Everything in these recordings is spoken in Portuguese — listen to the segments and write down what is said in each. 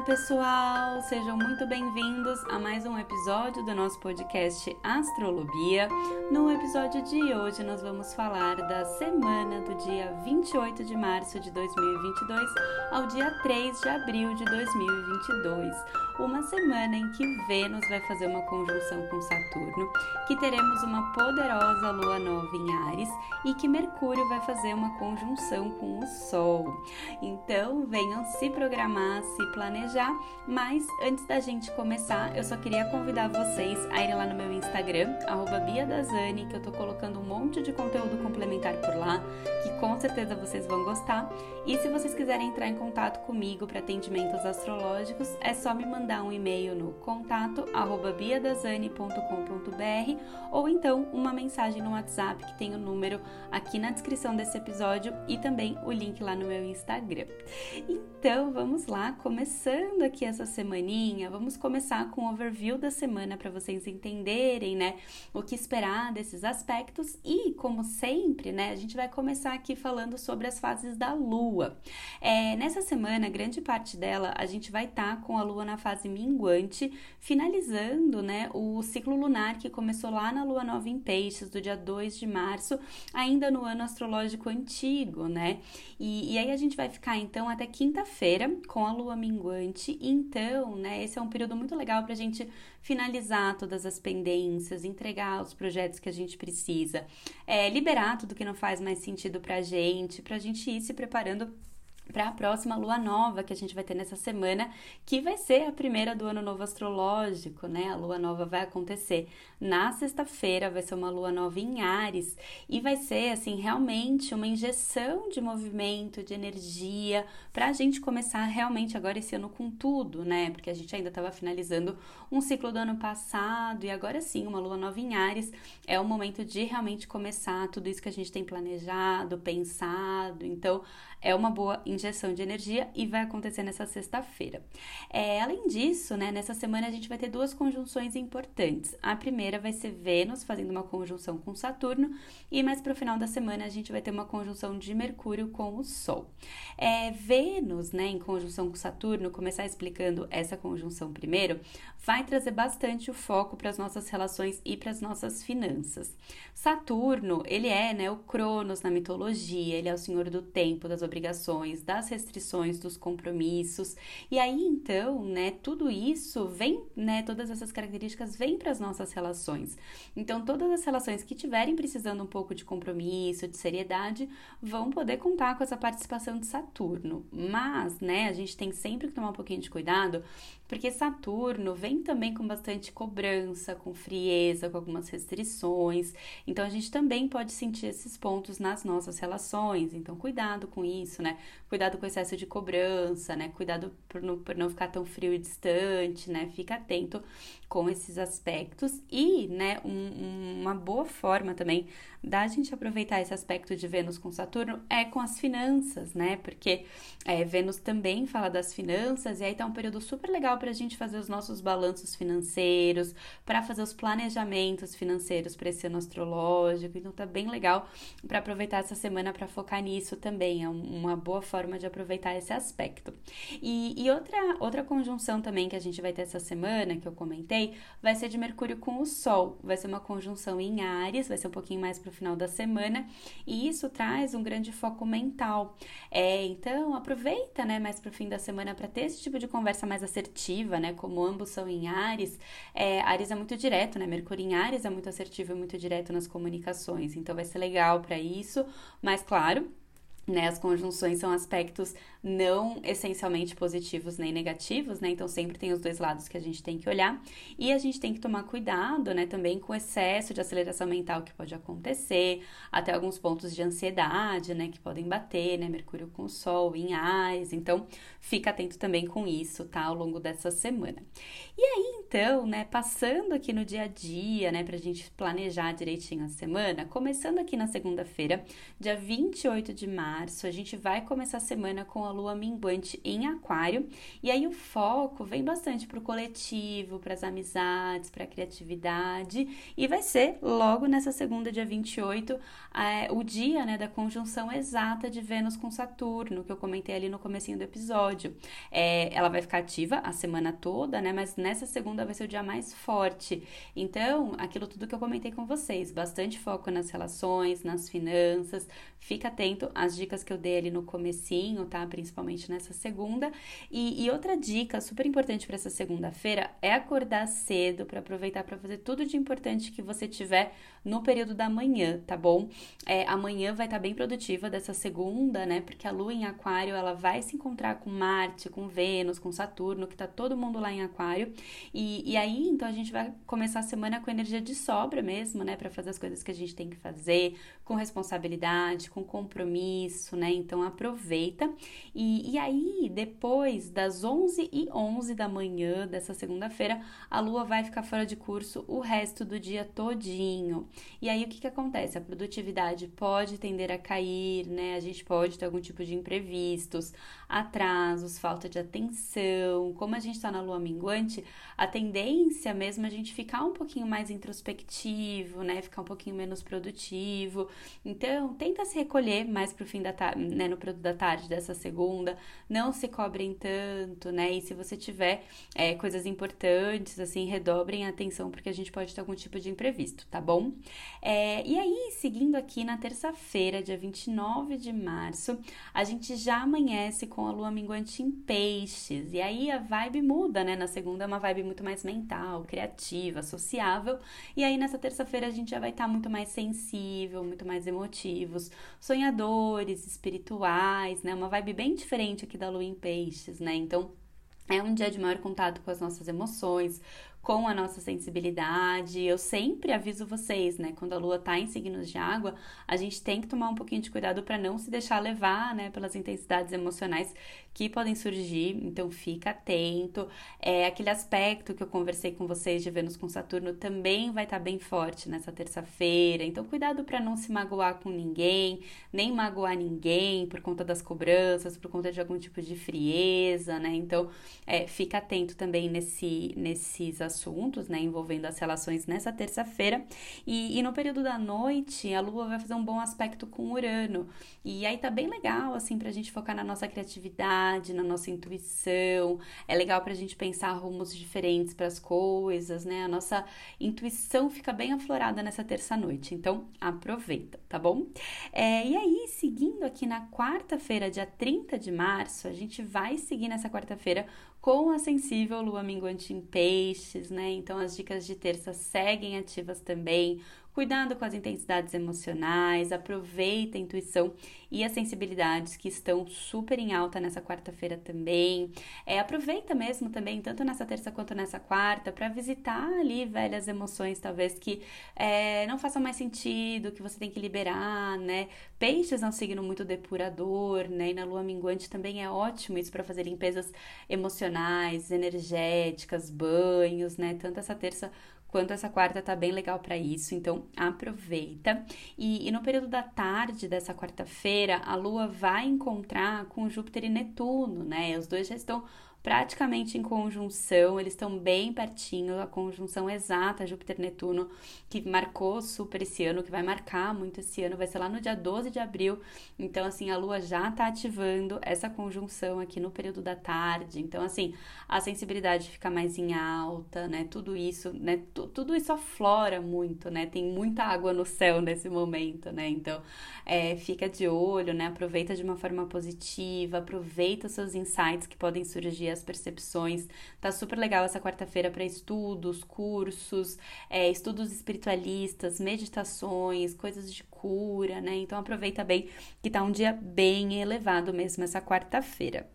Olá, pessoal! Sejam muito bem-vindos a mais um episódio do nosso podcast Astrolobia. No episódio de hoje, nós vamos falar da semana do dia 28 de março de 2022 ao dia 3 de abril de 2022. Uma semana em que Vênus vai fazer uma conjunção com Saturno, que teremos uma poderosa lua nova em Ares e que Mercúrio vai fazer uma conjunção com o Sol. Então, venham se programar, se planejar, mas antes da gente começar, eu só queria convidar vocês a irem lá no meu Instagram, @bia_dazani, que eu tô colocando um monte de conteúdo complementar por lá, que com certeza vocês vão gostar. E se vocês quiserem entrar em contato comigo para atendimentos astrológicos, é só me mandar um e-mail no contato biadazani.com.br ou então uma mensagem no WhatsApp que tem o número aqui na descrição desse episódio e também o link lá no meu Instagram. Então, vamos lá, começando aqui essa semaninha, vamos começar com o overview da semana para vocês entenderem, né, o que esperar desses aspectos e, como sempre, né, a gente vai começar aqui falando sobre as fases da Lua. É, nessa semana, grande parte dela, a gente vai estar tá com a Lua na fase minguante, finalizando, né, o ciclo lunar que começou lá na Lua Nova em Peixes, do dia 2 de março, ainda no ano astrológico antigo, né, e, e aí a gente vai ficar, então, até quinta-feira com a Lua minguante, então, né, esse é um período muito legal para a gente finalizar todas as pendências, entregar os projetos que a gente precisa, é, liberar tudo que não faz mais sentido para a gente, para a gente ir se preparando para a próxima lua nova que a gente vai ter nessa semana, que vai ser a primeira do ano novo astrológico, né? A lua nova vai acontecer na sexta-feira, vai ser uma lua nova em Ares e vai ser assim realmente uma injeção de movimento, de energia para a gente começar realmente agora esse ano com tudo, né? Porque a gente ainda estava finalizando um ciclo do ano passado e agora sim, uma lua nova em Ares é o momento de realmente começar tudo isso que a gente tem planejado, pensado. Então, é uma boa injeção de energia e vai acontecer nessa sexta-feira. É, além disso, né, nessa semana a gente vai ter duas conjunções importantes. A primeira vai ser Vênus fazendo uma conjunção com Saturno e mais para o final da semana a gente vai ter uma conjunção de Mercúrio com o Sol. É, Vênus, né, em conjunção com Saturno, começar explicando essa conjunção primeiro, vai trazer bastante o foco para as nossas relações e para as nossas finanças. Saturno, ele é, né, o Cronos na mitologia, ele é o senhor do tempo, das obrigações, das restrições, dos compromissos. E aí então, né, tudo isso vem, né, todas essas características vêm para as nossas relações. Então, todas as relações que tiverem precisando um pouco de compromisso, de seriedade, vão poder contar com essa participação de Saturno. Mas, né, a gente tem sempre que tomar um pouquinho de cuidado, porque Saturno vem também com bastante cobrança, com frieza, com algumas restrições. Então, a gente também pode sentir esses pontos nas nossas relações. Então, cuidado com isso né? Cuidado com o excesso de cobrança, né? Cuidado por não, por não ficar tão frio e distante, né? Fica atento com esses aspectos e, né, um, uma boa forma também da gente aproveitar esse aspecto de Vênus com Saturno é com as finanças, né? Porque é, Vênus também fala das finanças e aí tá um período super legal para a gente fazer os nossos balanços financeiros, para fazer os planejamentos financeiros para esse ano astrológico. Então tá bem legal para aproveitar essa semana para focar nisso também. É uma boa forma de aproveitar esse aspecto. E, e outra outra conjunção também que a gente vai ter essa semana que eu comentei vai ser de Mercúrio com o Sol. Vai ser uma conjunção em Ares, vai ser um pouquinho mais para o final da semana, e isso traz um grande foco mental. É, então, aproveita, né, mais para o fim da semana para ter esse tipo de conversa mais assertiva, né? Como ambos são em Ares, é, Ares é muito direto, né? Mercúrio em Ares é muito assertivo e muito direto nas comunicações, então vai ser legal para isso, mas claro, né, as conjunções são aspectos não essencialmente positivos nem negativos, né? Então sempre tem os dois lados que a gente tem que olhar e a gente tem que tomar cuidado, né, também com o excesso de aceleração mental que pode acontecer, até alguns pontos de ansiedade, né, que podem bater, né, Mercúrio com Sol em Ares. Então fica atento também com isso, tá, ao longo dessa semana. E aí então, né, passando aqui no dia a dia, né, pra gente planejar direitinho a semana, começando aqui na segunda-feira, dia 28 de março, a gente vai começar a semana com a lua minguante em Aquário. E aí o foco vem bastante para o coletivo, para as amizades, para a criatividade. E vai ser logo nessa segunda, dia 28, é, o dia né, da conjunção exata de Vênus com Saturno, que eu comentei ali no comecinho do episódio. É, ela vai ficar ativa a semana toda, né? Mas nessa segunda vai ser o dia mais forte. Então, aquilo tudo que eu comentei com vocês, bastante foco nas relações, nas finanças. Fica atento às dicas que eu dei ali no comecinho, tá? Principalmente nessa segunda. E, e outra dica super importante para essa segunda-feira é acordar cedo para aproveitar para fazer tudo de importante que você tiver no período da manhã, tá bom? É, amanhã vai estar tá bem produtiva dessa segunda, né? Porque a Lua em Aquário ela vai se encontrar com Marte, com Vênus, com Saturno, que tá todo mundo lá em Aquário. E, e aí, então a gente vai começar a semana com energia de sobra mesmo, né? Para fazer as coisas que a gente tem que fazer, com responsabilidade, com compromisso, né? Então aproveita. E, e aí, depois das 11 e 11 da manhã dessa segunda-feira, a Lua vai ficar fora de curso o resto do dia todinho. E aí o que, que acontece? A produtividade pode tender a cair, né? A gente pode ter algum tipo de imprevistos, atrasos, falta de atenção. Como a gente está na lua minguante, a tendência mesmo é a gente ficar um pouquinho mais introspectivo, né? Ficar um pouquinho menos produtivo. Então, tenta se recolher mais pro fim da tarde, né? No período da tarde dessa segunda. Não se cobrem tanto, né? E se você tiver é, coisas importantes, assim, redobrem a atenção, porque a gente pode ter algum tipo de imprevisto, tá bom? É, e aí, seguindo aqui na terça-feira, dia 29 de março, a gente já amanhece com a lua minguante em peixes. E aí a vibe muda, né? Na segunda é uma vibe muito mais mental, criativa, sociável. E aí nessa terça-feira a gente já vai estar tá muito mais sensível, muito mais emotivos, sonhadores, espirituais, né? Uma vibe bem diferente aqui da lua em peixes, né? Então, é um dia de maior contato com as nossas emoções, com a nossa sensibilidade. Eu sempre aviso vocês, né? Quando a lua tá em signos de água, a gente tem que tomar um pouquinho de cuidado para não se deixar levar, né, pelas intensidades emocionais que podem surgir. Então, fica atento. É aquele aspecto que eu conversei com vocês de Vênus com Saturno também vai estar tá bem forte nessa terça-feira. Então, cuidado para não se magoar com ninguém, nem magoar ninguém por conta das cobranças, por conta de algum tipo de frieza, né? Então, é, fica atento também nesse, nesses né, envolvendo as relações nessa terça-feira. E, e, no período da noite, a Lua vai fazer um bom aspecto com Urano. E aí tá bem legal, assim, pra gente focar na nossa criatividade, na nossa intuição. É legal pra gente pensar rumos diferentes para as coisas, né? A nossa intuição fica bem aflorada nessa terça-noite. Então, aproveita, tá bom? É, e aí, seguindo aqui na quarta-feira, dia 30 de março, a gente vai seguir nessa quarta-feira com a sensível lua minguante em peixes, né? Então as dicas de terça seguem ativas também. Cuidado com as intensidades emocionais, aproveita a intuição e as sensibilidades que estão super em alta nessa quarta-feira também. É, aproveita mesmo também, tanto nessa terça quanto nessa quarta, para visitar ali velhas emoções, talvez que é, não façam mais sentido, que você tem que liberar, né? Peixes é um signo muito depurador, né? E na lua minguante também é ótimo isso para fazer limpezas emocionais, energéticas, banhos, né? Tanto essa terça quanto essa quarta tá bem legal para isso, então aproveita. E, e, no período da tarde dessa quarta-feira, a Lua vai encontrar com Júpiter e Netuno, né? Os dois já estão praticamente em conjunção, eles estão bem pertinho, a conjunção exata Júpiter-Netuno, que marcou super esse ano, que vai marcar muito esse ano, vai ser lá no dia 12 de abril. Então, assim, a Lua já tá ativando essa conjunção aqui no período da tarde. Então, assim, a sensibilidade fica mais em alta, né? Tudo isso, né? tudo isso aflora muito, né? Tem muita água no céu nesse momento, né? Então, é, fica de olho, né? Aproveita de uma forma positiva, aproveita os seus insights que podem surgir as percepções. Tá super legal essa quarta-feira para estudos, cursos, é, estudos espiritualistas, meditações, coisas de cura, né? Então aproveita bem que tá um dia bem elevado mesmo essa quarta-feira.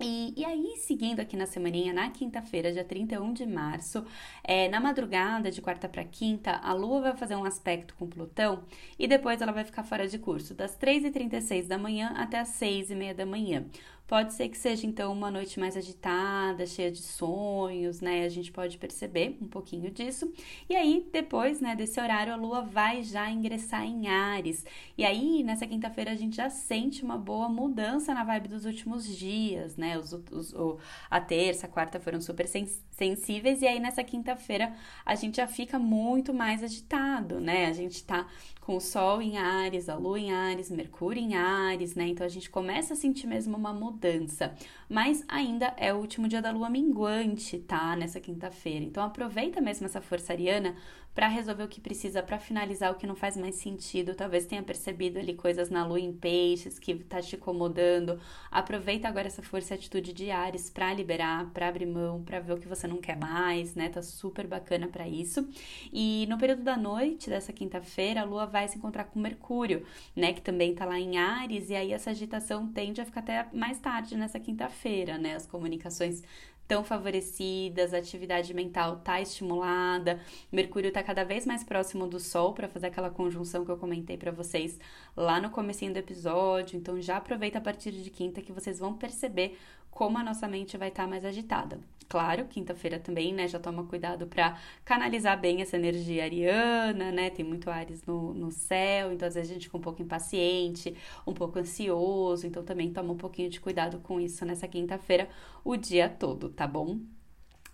E, e, aí, seguindo aqui na semaninha, na quinta-feira, dia 31 de março, é, na madrugada de quarta para quinta, a Lua vai fazer um aspecto com Plutão e depois ela vai ficar fora de curso, das 3h36 da manhã até as 6h30 da manhã. Pode ser que seja então uma noite mais agitada, cheia de sonhos, né? A gente pode perceber um pouquinho disso. E aí, depois, né, desse horário, a lua vai já ingressar em Ares. E aí, nessa quinta-feira, a gente já sente uma boa mudança na vibe dos últimos dias, né? Os, os, o, a terça, a quarta foram super sensíveis, e aí nessa quinta-feira a gente já fica muito mais agitado, né? A gente tá com o Sol em Ares, a Lua em Ares, Mercúrio em Ares, né? Então a gente começa a sentir mesmo uma mudança. Mas ainda é o último dia da Lua minguante, tá? Nessa quinta-feira. Então aproveita mesmo essa força ariana para resolver o que precisa, para finalizar o que não faz mais sentido. Talvez tenha percebido ali coisas na lua em peixes que tá te incomodando. Aproveita agora essa força e atitude de Ares para liberar, para abrir mão, para ver o que você não quer mais, né? Tá super bacana para isso. E no período da noite dessa quinta-feira, a lua vai se encontrar com Mercúrio, né, que também tá lá em Ares, e aí essa agitação tende a ficar até mais tarde nessa quinta-feira, né? As comunicações tão favorecidas, a atividade mental tá estimulada, Mercúrio tá cada vez mais próximo do Sol para fazer aquela conjunção que eu comentei para vocês lá no comecinho do episódio. Então já aproveita a partir de quinta que vocês vão perceber como a nossa mente vai estar tá mais agitada. Claro, quinta-feira também, né? Já toma cuidado para canalizar bem essa energia ariana, né? Tem muito Ares no, no céu, então às vezes a gente fica um pouco impaciente, um pouco ansioso, então também toma um pouquinho de cuidado com isso nessa quinta-feira, o dia todo, tá bom?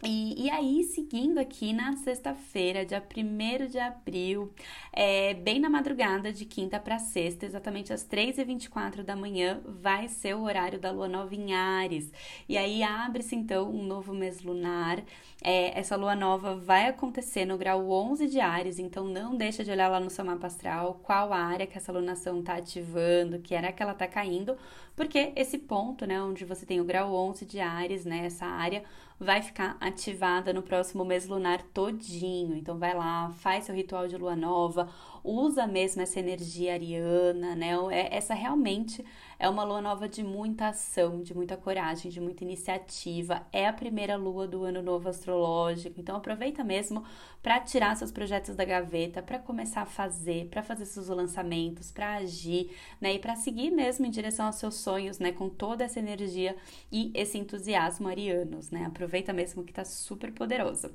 E, e, aí, seguindo aqui na sexta-feira, dia 1 de abril, é, bem na madrugada de quinta para sexta, exatamente às 3h24 da manhã, vai ser o horário da lua nova em Ares. E aí abre-se então um novo mês lunar. É, essa lua nova vai acontecer no grau 11 de Ares, então não deixa de olhar lá no seu mapa astral qual área que essa lunação está ativando, que era que ela está caindo, porque esse ponto, né, onde você tem o grau 11 de Ares, né, essa área vai ficar ativada no próximo mês lunar todinho. Então vai lá, faz seu ritual de lua nova, usa mesmo essa energia ariana, né? É, essa realmente é uma lua nova de muita ação, de muita coragem, de muita iniciativa. É a primeira lua do ano novo astrológico, então aproveita mesmo para tirar seus projetos da gaveta, para começar a fazer, para fazer seus lançamentos, para agir, né? E para seguir mesmo em direção aos seus sonhos, né? Com toda essa energia e esse entusiasmo arianos, né? Aproveita mesmo que tá super poderoso.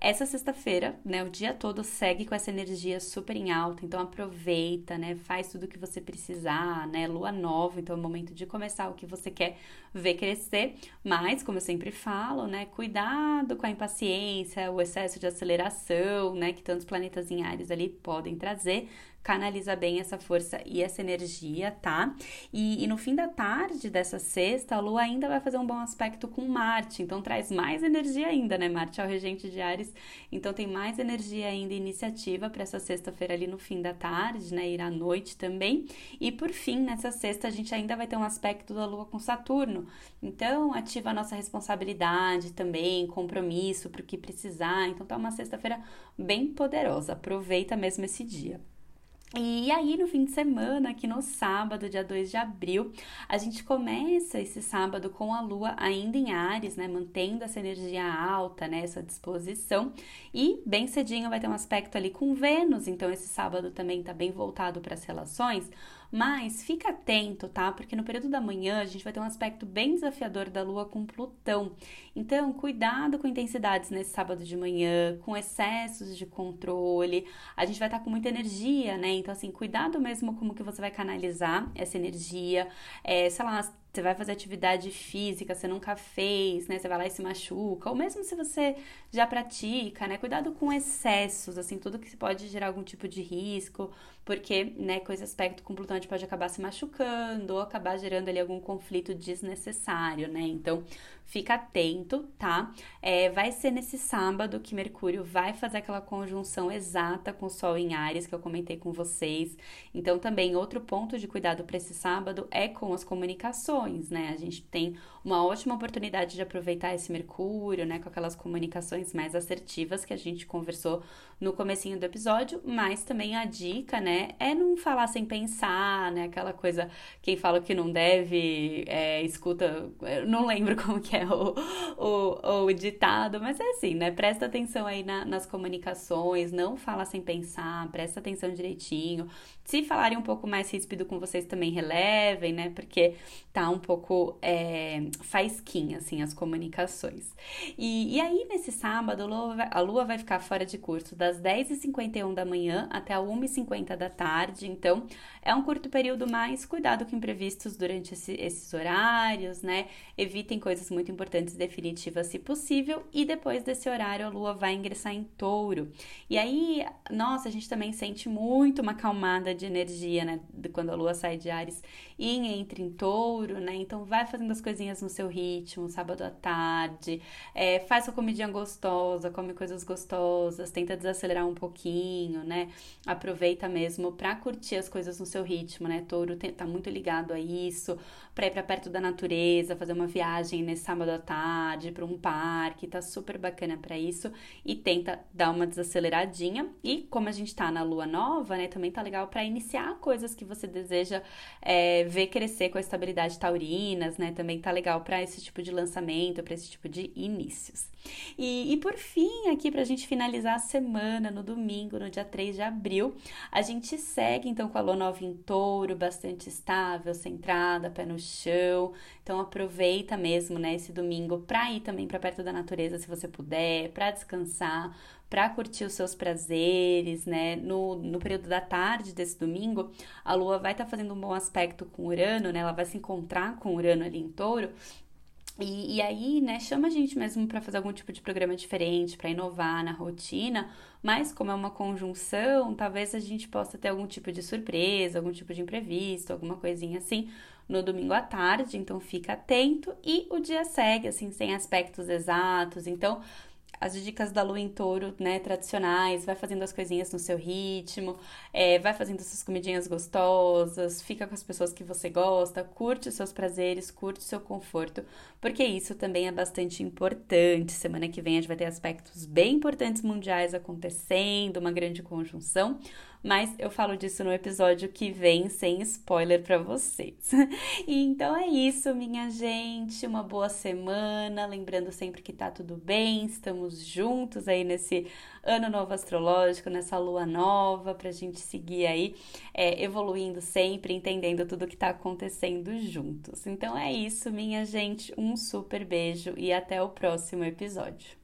Essa sexta-feira, né? O dia todo segue com essa energia super em alta, então aproveita, né? Faz tudo o que você precisar, né? Lua nova então é o momento de começar o que você quer ver crescer, mas como eu sempre falo, né, cuidado com a impaciência, o excesso de aceleração, né, que tantos planetas em Ares ali podem trazer, canaliza bem essa força e essa energia, tá? E, e, no fim da tarde dessa sexta, a Lua ainda vai fazer um bom aspecto com Marte, então traz mais energia ainda, né? Marte é o regente de Ares, então tem mais energia ainda iniciativa para essa sexta-feira ali no fim da tarde, né? Ir à noite também. E por fim, nessa sexta, a gente ainda vai ter um aspecto da Lua com Saturno, então ativa a nossa responsabilidade também, compromisso para o que precisar. Então tá uma sexta-feira bem poderosa. Aproveita mesmo esse dia. E aí, no fim de semana, aqui no sábado, dia 2 de abril, a gente começa esse sábado com a lua ainda em Ares, né? Mantendo essa energia alta, né? Essa disposição. E bem cedinho vai ter um aspecto ali com Vênus, então esse sábado também tá bem voltado para as relações. Mas fica atento, tá? Porque no período da manhã a gente vai ter um aspecto bem desafiador da Lua com Plutão. Então, cuidado com intensidades nesse sábado de manhã, com excessos de controle. A gente vai estar com muita energia, né? Então, assim, cuidado mesmo como que você vai canalizar essa energia. É, sei lá, você vai fazer atividade física, você nunca fez, né? Você vai lá e se machuca, ou mesmo se você já pratica, né? Cuidado com excessos, assim, tudo que pode gerar algum tipo de risco, porque, né, com esse aspecto com Plutão a gente pode acabar se machucando ou acabar gerando ali algum conflito desnecessário, né? Então, fica atento, tá? É, vai ser nesse sábado que Mercúrio vai fazer aquela conjunção exata com o Sol em Ares que eu comentei com vocês. Então, também outro ponto de cuidado para esse sábado é com as comunicações, né? A gente tem uma ótima oportunidade de aproveitar esse Mercúrio, né, com aquelas comunicações mais assertivas que a gente conversou no comecinho do episódio, mas também a dica, né, é não falar sem pensar, né, aquela coisa, quem fala que não deve, é, escuta, não lembro como que é o, o, o ditado, mas é assim, né, presta atenção aí na, nas comunicações, não fala sem pensar, presta atenção direitinho, se falarem um pouco mais ríspido com vocês também relevem, né, porque tá um pouco é, faisquinha, assim, as comunicações. E, e aí, nesse sábado, a lua, vai, ficar fora de curso das 10h51 da manhã até a 1h50 da tarde. Então, é um curto período mais cuidado com imprevistos durante esse, esses horários, né? Evitem coisas muito importantes definitivas se possível. E depois desse horário, a lua vai ingressar em touro. E aí, nossa, a gente também sente muito uma calmada de energia, né? Quando a lua sai de Ares e entra em touro, né? Então, vai fazendo as coisinhas no seu ritmo, sábado à tarde. É, faz sua comidinha gostosa, come coisas gostosas, tenta desacelerar um pouquinho, né? Aproveita mesmo para curtir as coisas no seu ritmo, né? Touro tá muito ligado a isso, para ir para perto da natureza, fazer uma viagem nesse sábado à tarde para um parque, tá super bacana para isso e tenta dar uma desaceleradinha. E como a gente tá na lua nova, né, também tá legal para iniciar coisas que você deseja é, ver crescer com a estabilidade taurinas, né? Também tá legal para esse tipo de lançamento, para esse tipo de inícios. E, e por fim, aqui para a gente finalizar a semana, no domingo, no dia 3 de abril, a gente segue então com a lua nova em touro, bastante estável, centrada, pé no chão. Então aproveita mesmo, né, esse domingo para ir também para perto da natureza, se você puder, para descansar, para curtir os seus prazeres, né? No, no período da tarde desse domingo, a Lua vai estar tá fazendo um bom aspecto com Urano, né? Ela vai se encontrar com Urano ali em touro. E, e, aí, né, chama a gente mesmo para fazer algum tipo de programa diferente, para inovar na rotina, mas como é uma conjunção, talvez a gente possa ter algum tipo de surpresa, algum tipo de imprevisto, alguma coisinha assim no domingo à tarde, então fica atento e o dia segue assim sem aspectos exatos. Então, as dicas da lua em touro, né, tradicionais, vai fazendo as coisinhas no seu ritmo, é, vai fazendo suas comidinhas gostosas, fica com as pessoas que você gosta, curte os seus prazeres, curte o seu conforto, porque isso também é bastante importante. Semana que vem a gente vai ter aspectos bem importantes mundiais acontecendo, uma grande conjunção mas eu falo disso no episódio que vem sem spoiler para vocês. e então é isso, minha gente, uma boa semana, lembrando sempre que tá tudo bem, estamos juntos aí nesse ano novo astrológico, nessa lua nova, pra gente seguir aí é, evoluindo sempre, entendendo tudo que tá acontecendo juntos. Então é isso, minha gente, um super beijo e até o próximo episódio.